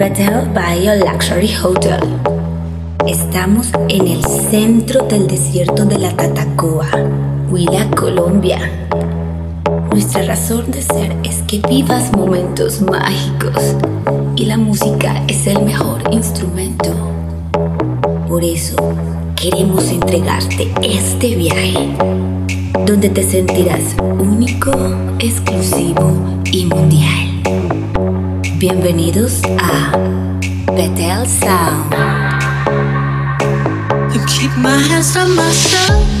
Betel Bio Luxury Hotel. Estamos en el centro del desierto de la Tatacoa, Huila, Colombia. Nuestra razón de ser es que vivas momentos mágicos y la música es el mejor instrumento. Por eso queremos entregarte este viaje donde te sentirás único, exclusivo y mundial. Bienvenidos a Betel Sound. keep my hands on myself.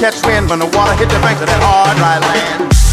When the water hit the banks of that hard, dry land.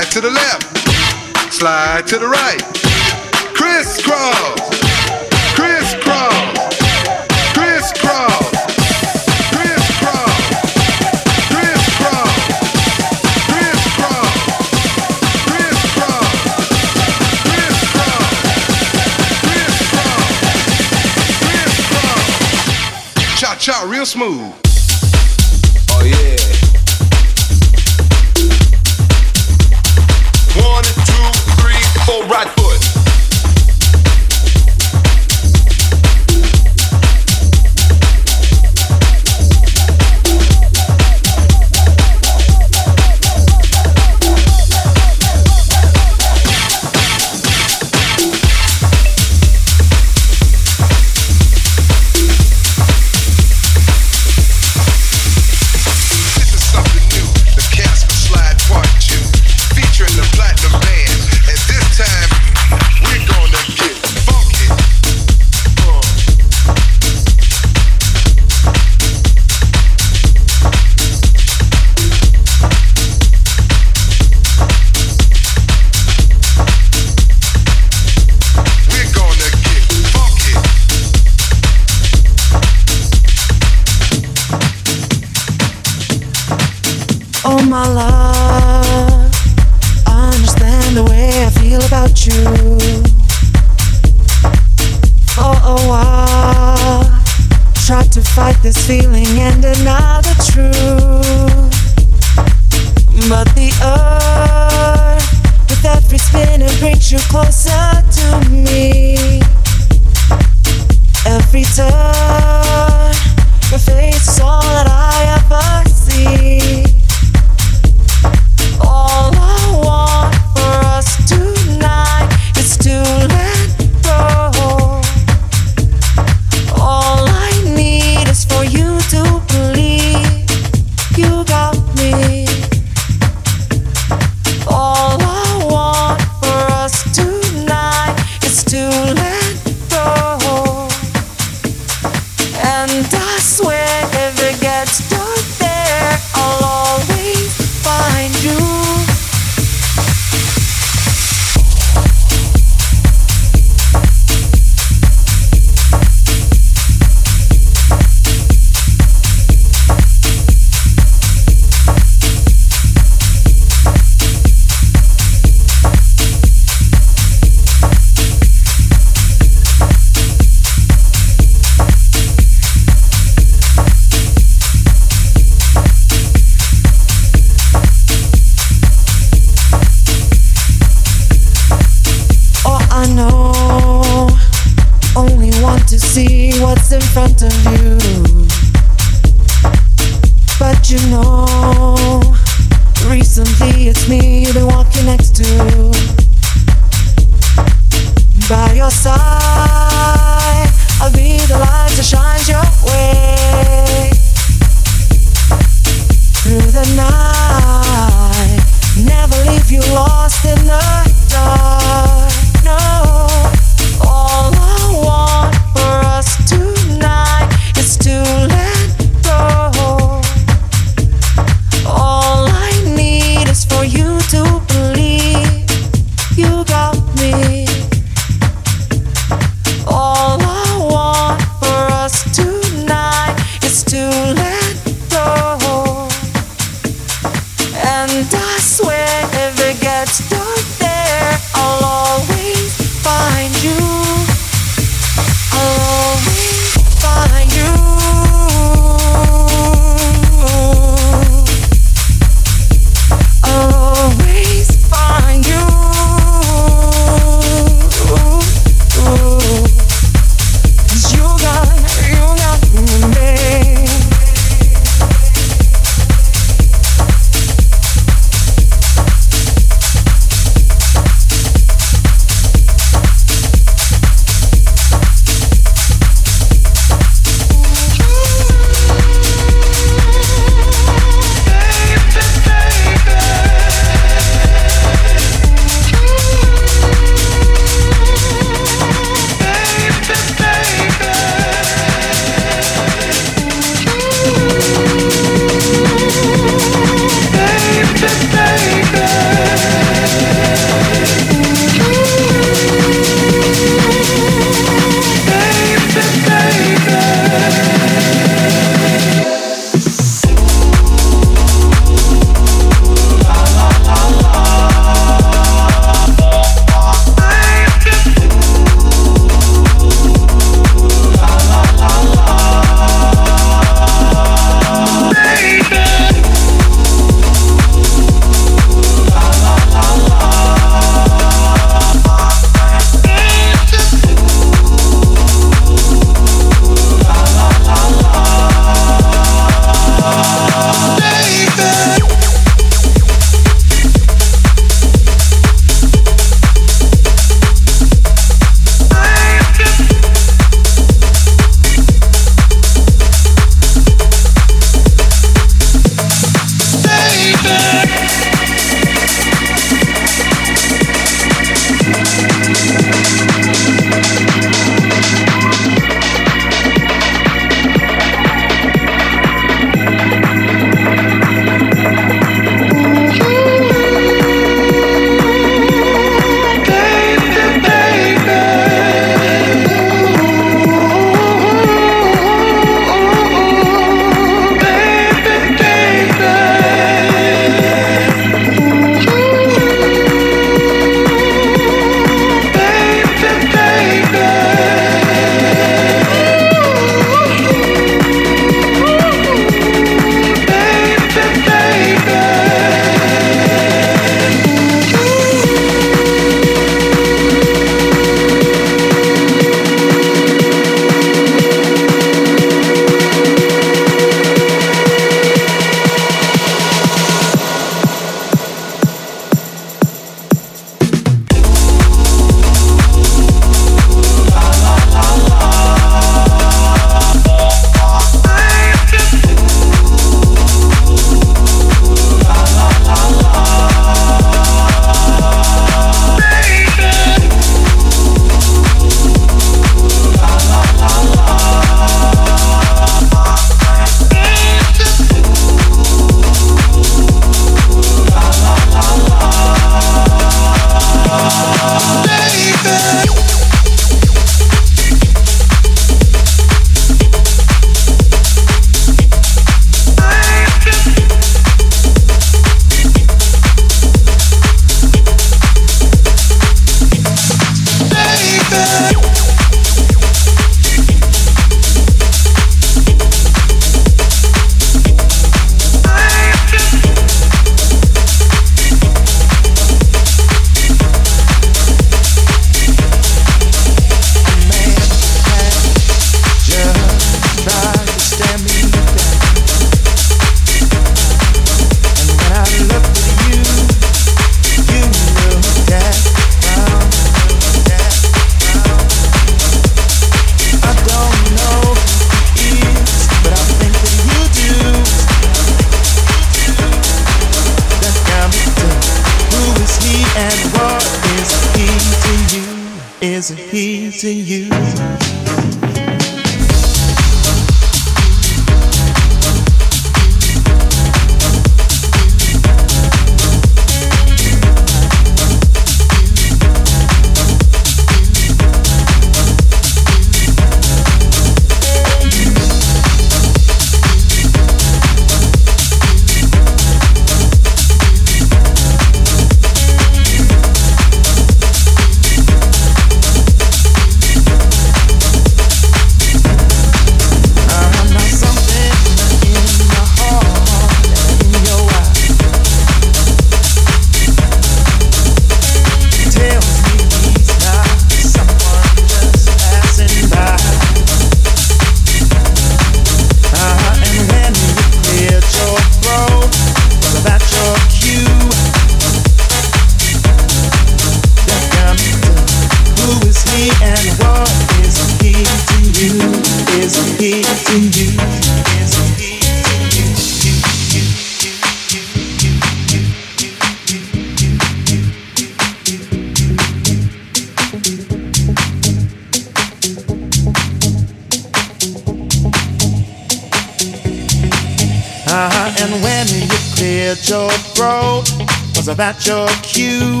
About your cue.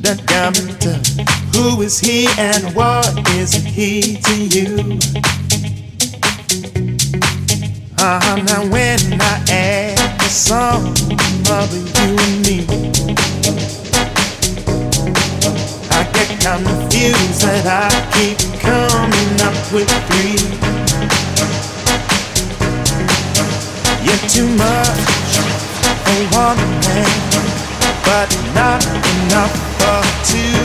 That got who is he and what is he to you? Uh-huh, now when I add the sum of you and me, I get confused that I keep coming up with three. You're too much one but not enough for two.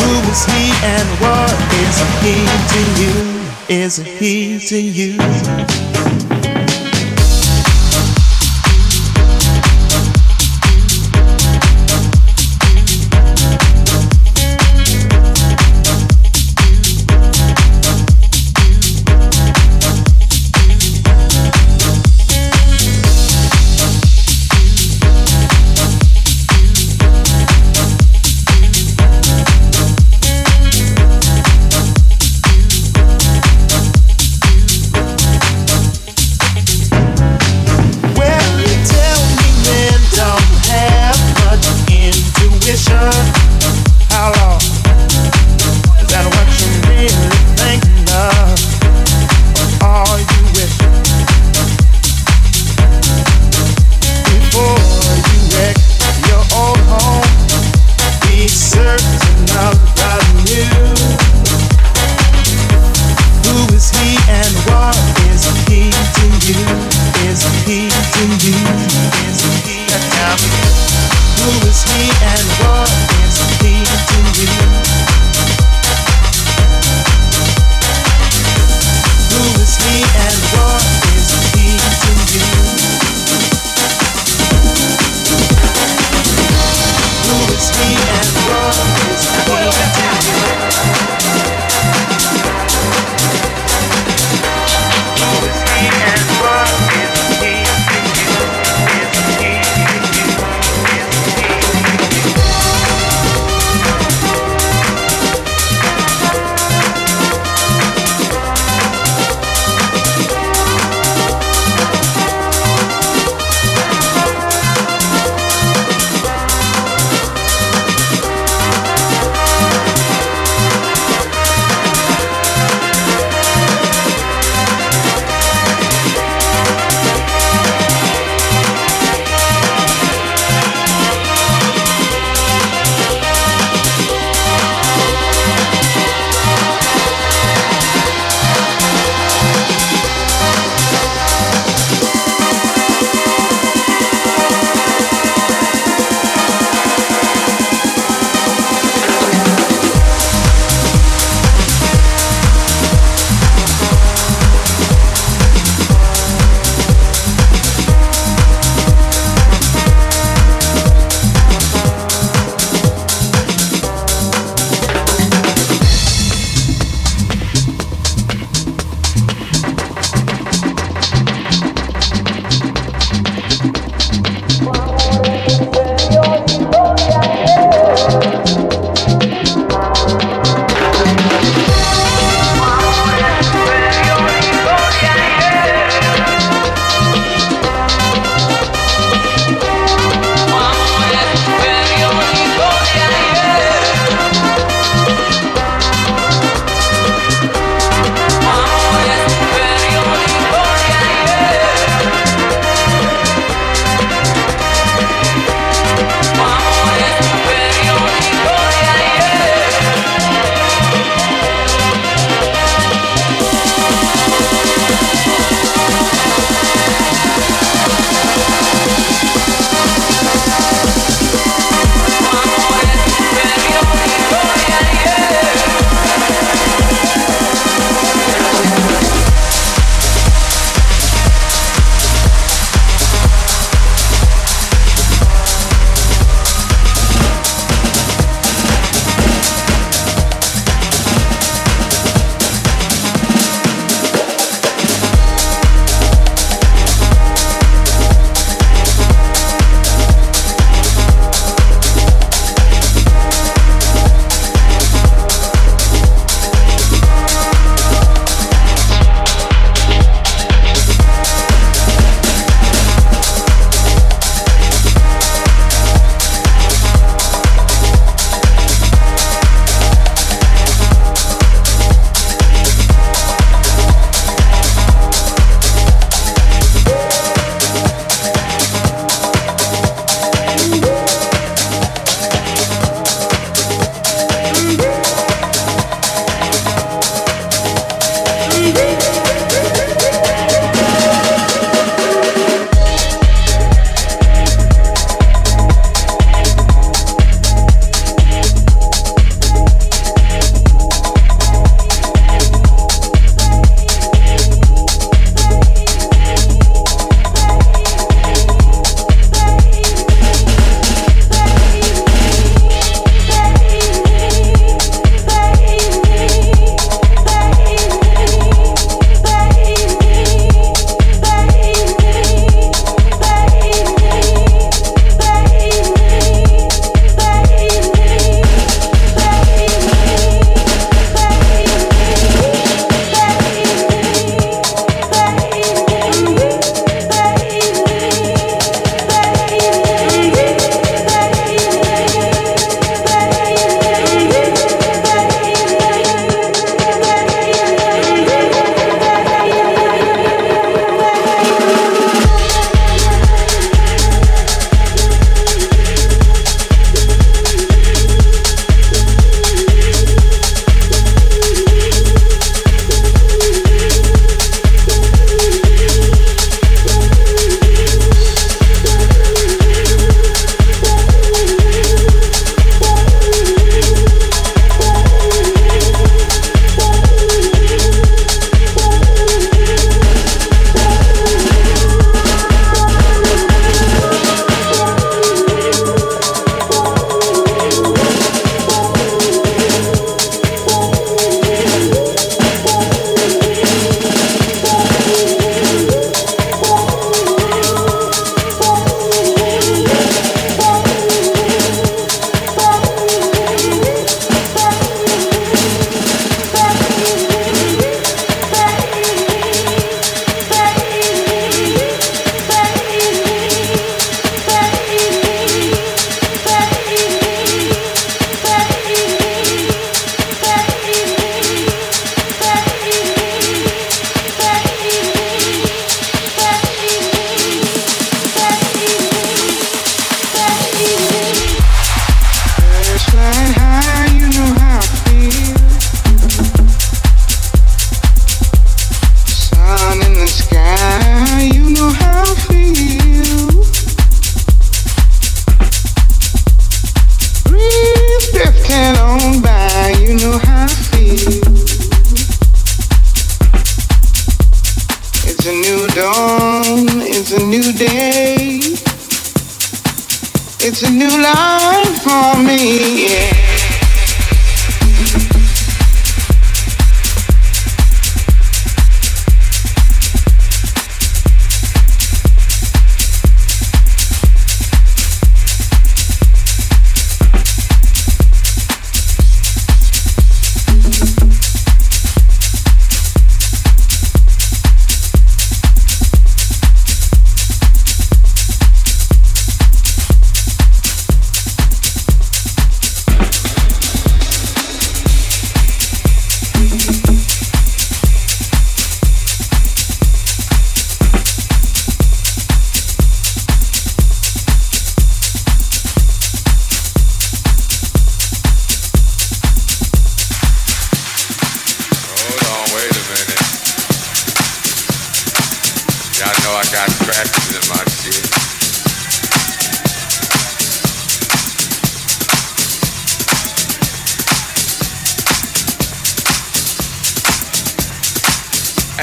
Who is he and what is he to you? Is he to you?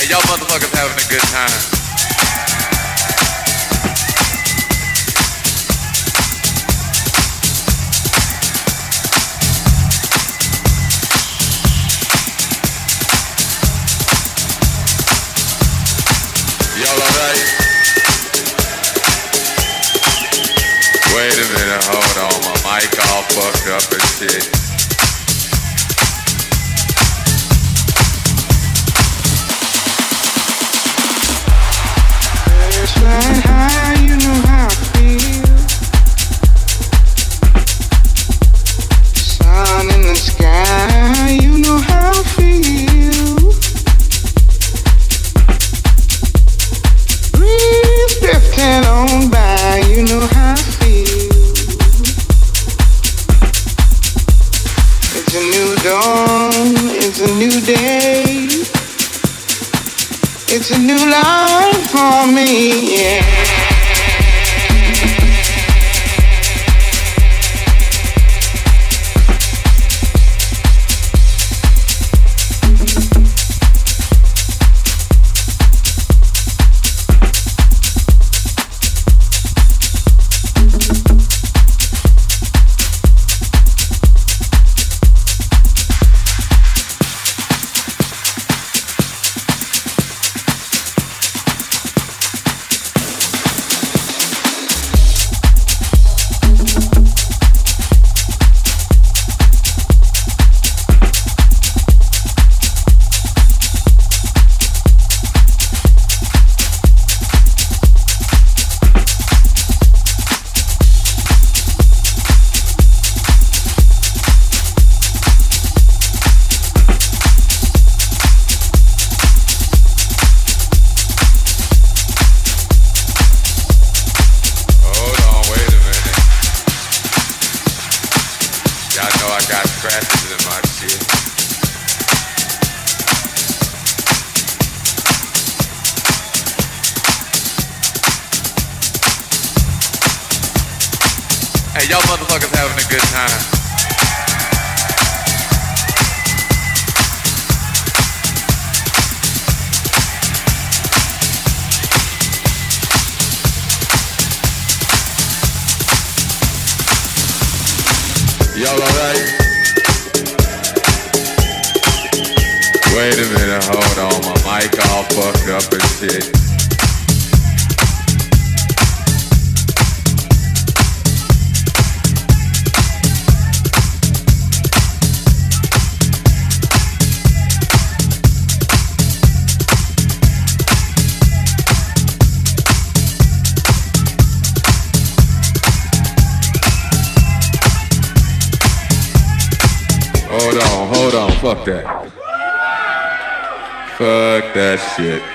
y'all motherfuckers having a good time. Y'all alright? Wait a minute, hold on, my mic all fucked up and shit. Hold on, hold on, fuck that. Fuck that shit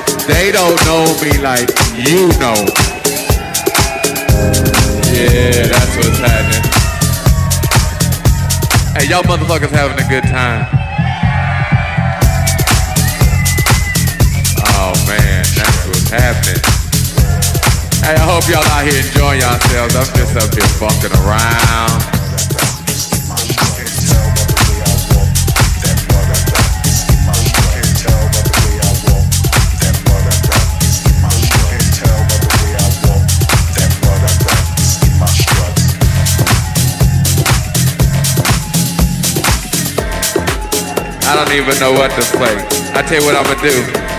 they don't know me like you know. Yeah, that's what's happening. Hey, y'all motherfuckers having a good time. Oh man, that's what's happening. Hey, I hope y'all out here enjoying yourselves. I'm just up here fucking around. I don't even know what to play. I tell you what I'ma do.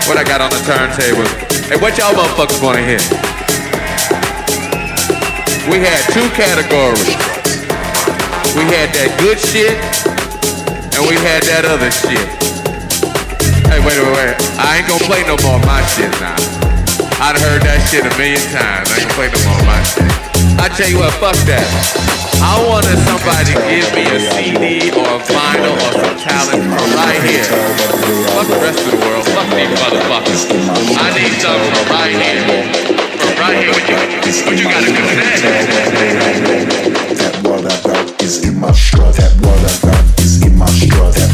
What I got on the turntable. Hey, what y'all motherfuckers wanna hear? We had two categories. We had that good shit, and we had that other shit. Hey, wait, wait, wait. I ain't gonna play no more of my shit now. I'd heard that shit a million times. I ain't play no more of my shit. I tell you what, fuck that. I wanted somebody to give me a CD or a vinyl or some talent from right here. Fuck the rest of the world. Fuck these motherfuckers. I need something from right here. From right here. What you, what you got to do that? That what I got is in my strut. That what I got is in my strut.